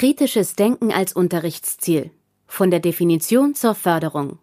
Kritisches Denken als Unterrichtsziel. Von der Definition zur Förderung.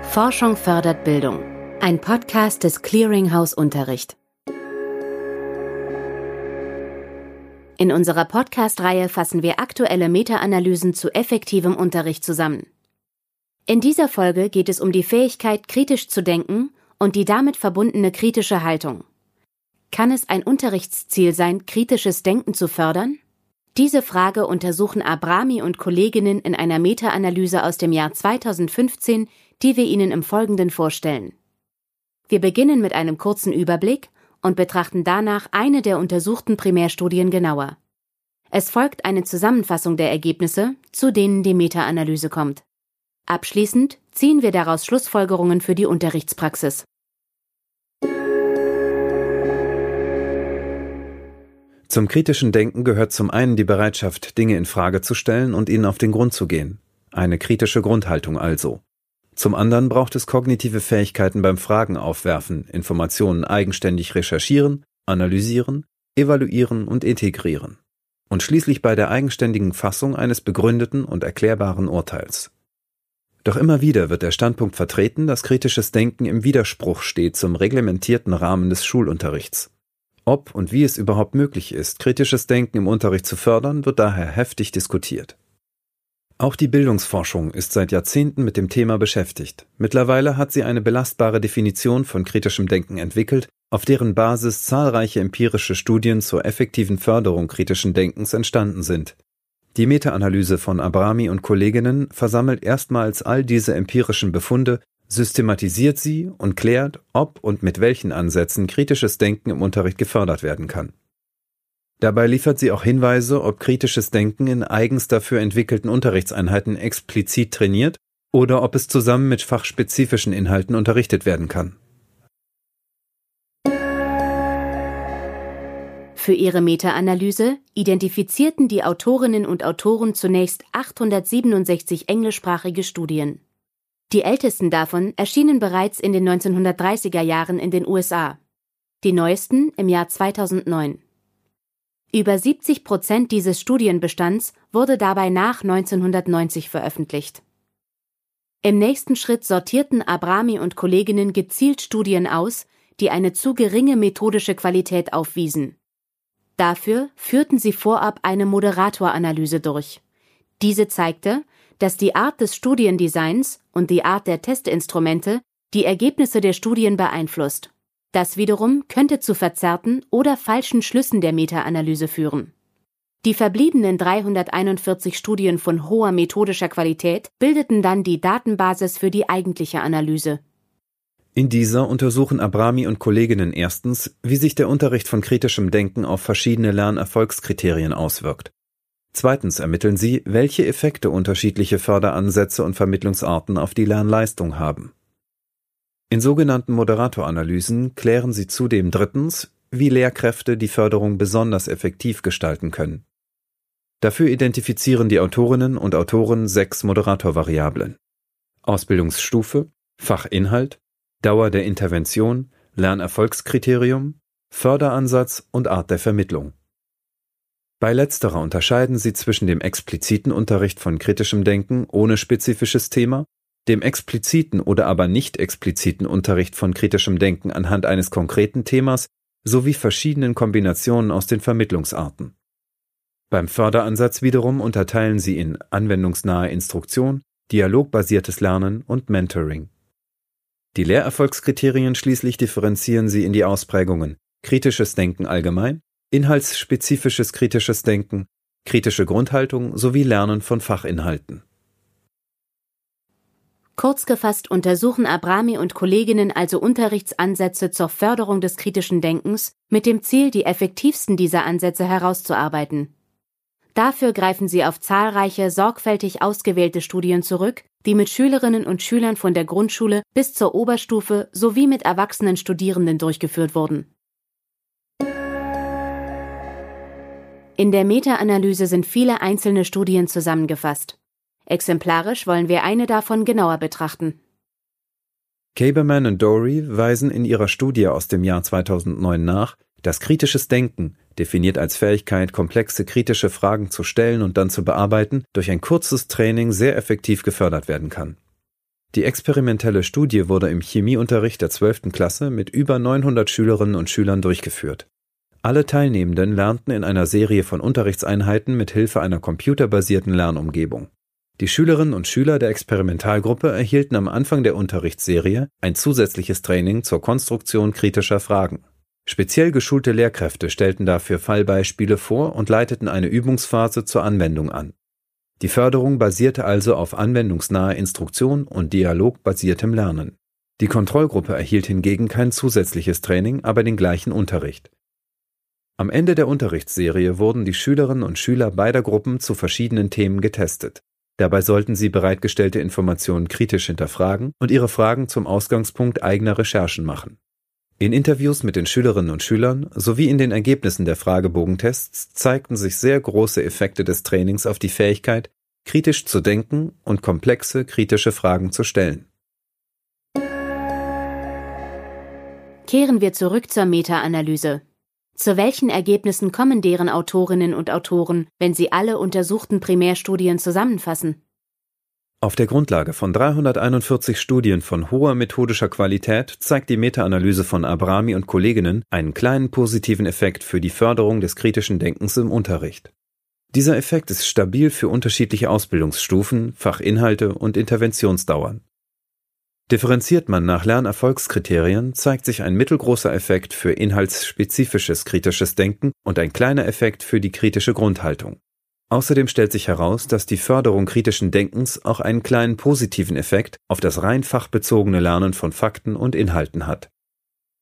Forschung fördert Bildung. Ein Podcast des Clearinghouse Unterricht. In unserer Podcast-Reihe fassen wir aktuelle Meta-Analysen zu effektivem Unterricht zusammen. In dieser Folge geht es um die Fähigkeit, kritisch zu denken und die damit verbundene kritische Haltung. Kann es ein Unterrichtsziel sein, kritisches Denken zu fördern? Diese Frage untersuchen Abrami und Kolleginnen in einer Meta-Analyse aus dem Jahr 2015, die wir Ihnen im Folgenden vorstellen. Wir beginnen mit einem kurzen Überblick und betrachten danach eine der untersuchten Primärstudien genauer. Es folgt eine Zusammenfassung der Ergebnisse, zu denen die Meta-Analyse kommt. Abschließend ziehen wir daraus Schlussfolgerungen für die Unterrichtspraxis. Zum kritischen Denken gehört zum einen die Bereitschaft, Dinge in Frage zu stellen und ihnen auf den Grund zu gehen. Eine kritische Grundhaltung also. Zum anderen braucht es kognitive Fähigkeiten beim Fragen aufwerfen, Informationen eigenständig recherchieren, analysieren, evaluieren und integrieren. Und schließlich bei der eigenständigen Fassung eines begründeten und erklärbaren Urteils. Doch immer wieder wird der Standpunkt vertreten, dass kritisches Denken im Widerspruch steht zum reglementierten Rahmen des Schulunterrichts. Ob und wie es überhaupt möglich ist, kritisches Denken im Unterricht zu fördern, wird daher heftig diskutiert. Auch die Bildungsforschung ist seit Jahrzehnten mit dem Thema beschäftigt. Mittlerweile hat sie eine belastbare Definition von kritischem Denken entwickelt, auf deren Basis zahlreiche empirische Studien zur effektiven Förderung kritischen Denkens entstanden sind. Die Meta-Analyse von Abrami und Kolleginnen versammelt erstmals all diese empirischen Befunde systematisiert sie und klärt, ob und mit welchen Ansätzen kritisches Denken im Unterricht gefördert werden kann. Dabei liefert sie auch Hinweise, ob kritisches Denken in eigens dafür entwickelten Unterrichtseinheiten explizit trainiert oder ob es zusammen mit fachspezifischen Inhalten unterrichtet werden kann. Für ihre Meta-Analyse identifizierten die Autorinnen und Autoren zunächst 867 englischsprachige Studien. Die ältesten davon erschienen bereits in den 1930er Jahren in den USA, die neuesten im Jahr 2009. Über 70 Prozent dieses Studienbestands wurde dabei nach 1990 veröffentlicht. Im nächsten Schritt sortierten Abrami und Kolleginnen gezielt Studien aus, die eine zu geringe methodische Qualität aufwiesen. Dafür führten sie vorab eine Moderatoranalyse durch. Diese zeigte, dass die Art des Studiendesigns und die Art der Testinstrumente die Ergebnisse der Studien beeinflusst. Das wiederum könnte zu verzerrten oder falschen Schlüssen der Meta-Analyse führen. Die verbliebenen 341 Studien von hoher methodischer Qualität bildeten dann die Datenbasis für die eigentliche Analyse. In dieser untersuchen Abrami und Kolleginnen erstens, wie sich der Unterricht von kritischem Denken auf verschiedene Lernerfolgskriterien auswirkt. Zweitens ermitteln sie, welche Effekte unterschiedliche Förderansätze und Vermittlungsarten auf die Lernleistung haben. In sogenannten Moderatoranalysen klären sie zudem drittens, wie Lehrkräfte die Förderung besonders effektiv gestalten können. Dafür identifizieren die Autorinnen und Autoren sechs Moderatorvariablen. Ausbildungsstufe, Fachinhalt, Dauer der Intervention, Lernerfolgskriterium, Förderansatz und Art der Vermittlung. Bei letzterer unterscheiden sie zwischen dem expliziten Unterricht von kritischem Denken ohne spezifisches Thema, dem expliziten oder aber nicht expliziten Unterricht von kritischem Denken anhand eines konkreten Themas sowie verschiedenen Kombinationen aus den Vermittlungsarten. Beim Förderansatz wiederum unterteilen sie in anwendungsnahe Instruktion, dialogbasiertes Lernen und Mentoring. Die Lehrerfolgskriterien schließlich differenzieren sie in die Ausprägungen kritisches Denken allgemein, inhaltsspezifisches kritisches Denken, kritische Grundhaltung sowie Lernen von Fachinhalten. Kurz gefasst untersuchen Abrami und Kolleginnen also Unterrichtsansätze zur Förderung des kritischen Denkens mit dem Ziel, die effektivsten dieser Ansätze herauszuarbeiten. Dafür greifen sie auf zahlreiche sorgfältig ausgewählte Studien zurück, die mit Schülerinnen und Schülern von der Grundschule bis zur Oberstufe sowie mit erwachsenen Studierenden durchgeführt wurden. In der Meta-Analyse sind viele einzelne Studien zusammengefasst. Exemplarisch wollen wir eine davon genauer betrachten. Kaberman und Dory weisen in ihrer Studie aus dem Jahr 2009 nach, dass kritisches Denken, definiert als Fähigkeit, komplexe kritische Fragen zu stellen und dann zu bearbeiten, durch ein kurzes Training sehr effektiv gefördert werden kann. Die experimentelle Studie wurde im Chemieunterricht der 12. Klasse mit über 900 Schülerinnen und Schülern durchgeführt. Alle Teilnehmenden lernten in einer Serie von Unterrichtseinheiten mit Hilfe einer computerbasierten Lernumgebung. Die Schülerinnen und Schüler der Experimentalgruppe erhielten am Anfang der Unterrichtsserie ein zusätzliches Training zur Konstruktion kritischer Fragen. Speziell geschulte Lehrkräfte stellten dafür Fallbeispiele vor und leiteten eine Übungsphase zur Anwendung an. Die Förderung basierte also auf anwendungsnaher Instruktion und dialogbasiertem Lernen. Die Kontrollgruppe erhielt hingegen kein zusätzliches Training, aber den gleichen Unterricht. Am Ende der Unterrichtsserie wurden die Schülerinnen und Schüler beider Gruppen zu verschiedenen Themen getestet. Dabei sollten sie bereitgestellte Informationen kritisch hinterfragen und ihre Fragen zum Ausgangspunkt eigener Recherchen machen. In Interviews mit den Schülerinnen und Schülern sowie in den Ergebnissen der Fragebogentests zeigten sich sehr große Effekte des Trainings auf die Fähigkeit, kritisch zu denken und komplexe kritische Fragen zu stellen. Kehren wir zurück zur Meta-Analyse. Zu welchen Ergebnissen kommen deren Autorinnen und Autoren, wenn sie alle untersuchten Primärstudien zusammenfassen? Auf der Grundlage von 341 Studien von hoher methodischer Qualität zeigt die Meta-Analyse von Abrami und Kolleginnen einen kleinen positiven Effekt für die Förderung des kritischen Denkens im Unterricht. Dieser Effekt ist stabil für unterschiedliche Ausbildungsstufen, Fachinhalte und Interventionsdauern. Differenziert man nach Lernerfolgskriterien, zeigt sich ein mittelgroßer Effekt für inhaltsspezifisches kritisches Denken und ein kleiner Effekt für die kritische Grundhaltung. Außerdem stellt sich heraus, dass die Förderung kritischen Denkens auch einen kleinen positiven Effekt auf das rein fachbezogene Lernen von Fakten und Inhalten hat.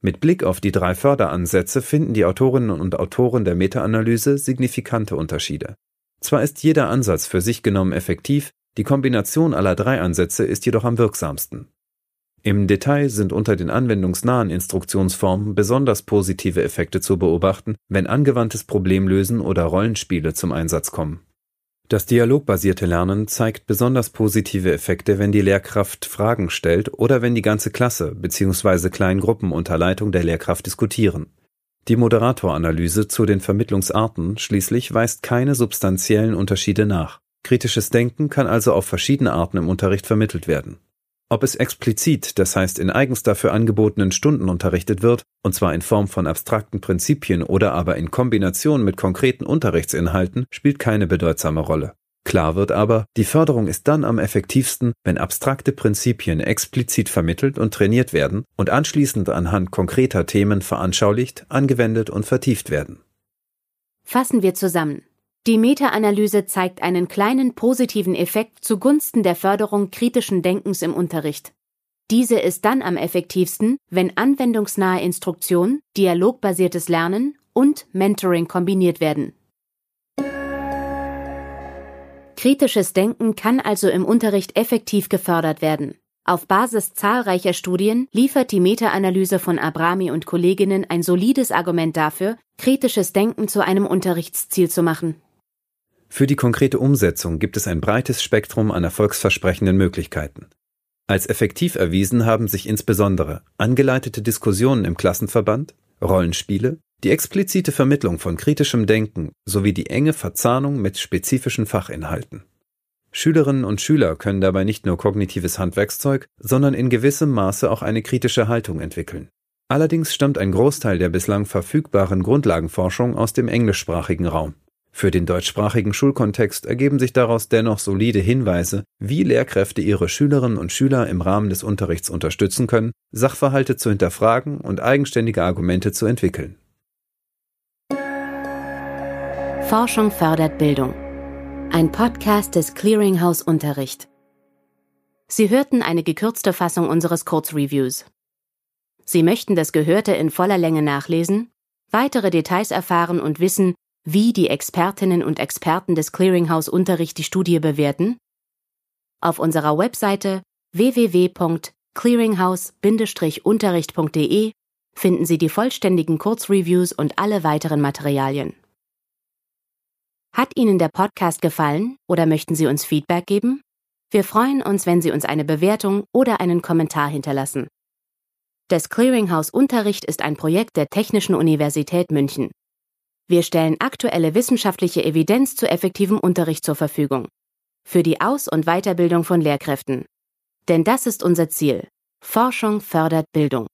Mit Blick auf die drei Förderansätze finden die Autorinnen und Autoren der Meta-Analyse signifikante Unterschiede. Zwar ist jeder Ansatz für sich genommen effektiv, die Kombination aller drei Ansätze ist jedoch am wirksamsten. Im Detail sind unter den anwendungsnahen Instruktionsformen besonders positive Effekte zu beobachten, wenn angewandtes Problemlösen oder Rollenspiele zum Einsatz kommen. Das dialogbasierte Lernen zeigt besonders positive Effekte, wenn die Lehrkraft Fragen stellt oder wenn die ganze Klasse bzw. Kleingruppen unter Leitung der Lehrkraft diskutieren. Die Moderatoranalyse zu den Vermittlungsarten schließlich weist keine substanziellen Unterschiede nach. Kritisches Denken kann also auf verschiedene Arten im Unterricht vermittelt werden. Ob es explizit, das heißt in eigens dafür angebotenen Stunden unterrichtet wird, und zwar in Form von abstrakten Prinzipien oder aber in Kombination mit konkreten Unterrichtsinhalten, spielt keine bedeutsame Rolle. Klar wird aber, die Förderung ist dann am effektivsten, wenn abstrakte Prinzipien explizit vermittelt und trainiert werden und anschließend anhand konkreter Themen veranschaulicht, angewendet und vertieft werden. Fassen wir zusammen. Die Meta-Analyse zeigt einen kleinen positiven Effekt zugunsten der Förderung kritischen Denkens im Unterricht. Diese ist dann am effektivsten, wenn anwendungsnahe Instruktion, dialogbasiertes Lernen und Mentoring kombiniert werden. Kritisches Denken kann also im Unterricht effektiv gefördert werden. Auf Basis zahlreicher Studien liefert die Meta-Analyse von Abrami und Kolleginnen ein solides Argument dafür, kritisches Denken zu einem Unterrichtsziel zu machen. Für die konkrete Umsetzung gibt es ein breites Spektrum an erfolgsversprechenden Möglichkeiten. Als effektiv erwiesen haben sich insbesondere angeleitete Diskussionen im Klassenverband, Rollenspiele, die explizite Vermittlung von kritischem Denken sowie die enge Verzahnung mit spezifischen Fachinhalten. Schülerinnen und Schüler können dabei nicht nur kognitives Handwerkszeug, sondern in gewissem Maße auch eine kritische Haltung entwickeln. Allerdings stammt ein Großteil der bislang verfügbaren Grundlagenforschung aus dem englischsprachigen Raum. Für den deutschsprachigen Schulkontext ergeben sich daraus dennoch solide Hinweise, wie Lehrkräfte ihre Schülerinnen und Schüler im Rahmen des Unterrichts unterstützen können, Sachverhalte zu hinterfragen und eigenständige Argumente zu entwickeln. Forschung fördert Bildung. Ein Podcast des Clearinghouse Unterricht. Sie hörten eine gekürzte Fassung unseres Kurzreviews. Sie möchten das Gehörte in voller Länge nachlesen, weitere Details erfahren und wissen, wie die Expertinnen und Experten des Clearinghouse Unterricht die Studie bewerten? Auf unserer Webseite www.clearinghouse-unterricht.de finden Sie die vollständigen Kurzreviews und alle weiteren Materialien. Hat Ihnen der Podcast gefallen oder möchten Sie uns Feedback geben? Wir freuen uns, wenn Sie uns eine Bewertung oder einen Kommentar hinterlassen. Das Clearinghouse Unterricht ist ein Projekt der Technischen Universität München. Wir stellen aktuelle wissenschaftliche Evidenz zu effektivem Unterricht zur Verfügung. Für die Aus- und Weiterbildung von Lehrkräften. Denn das ist unser Ziel. Forschung fördert Bildung.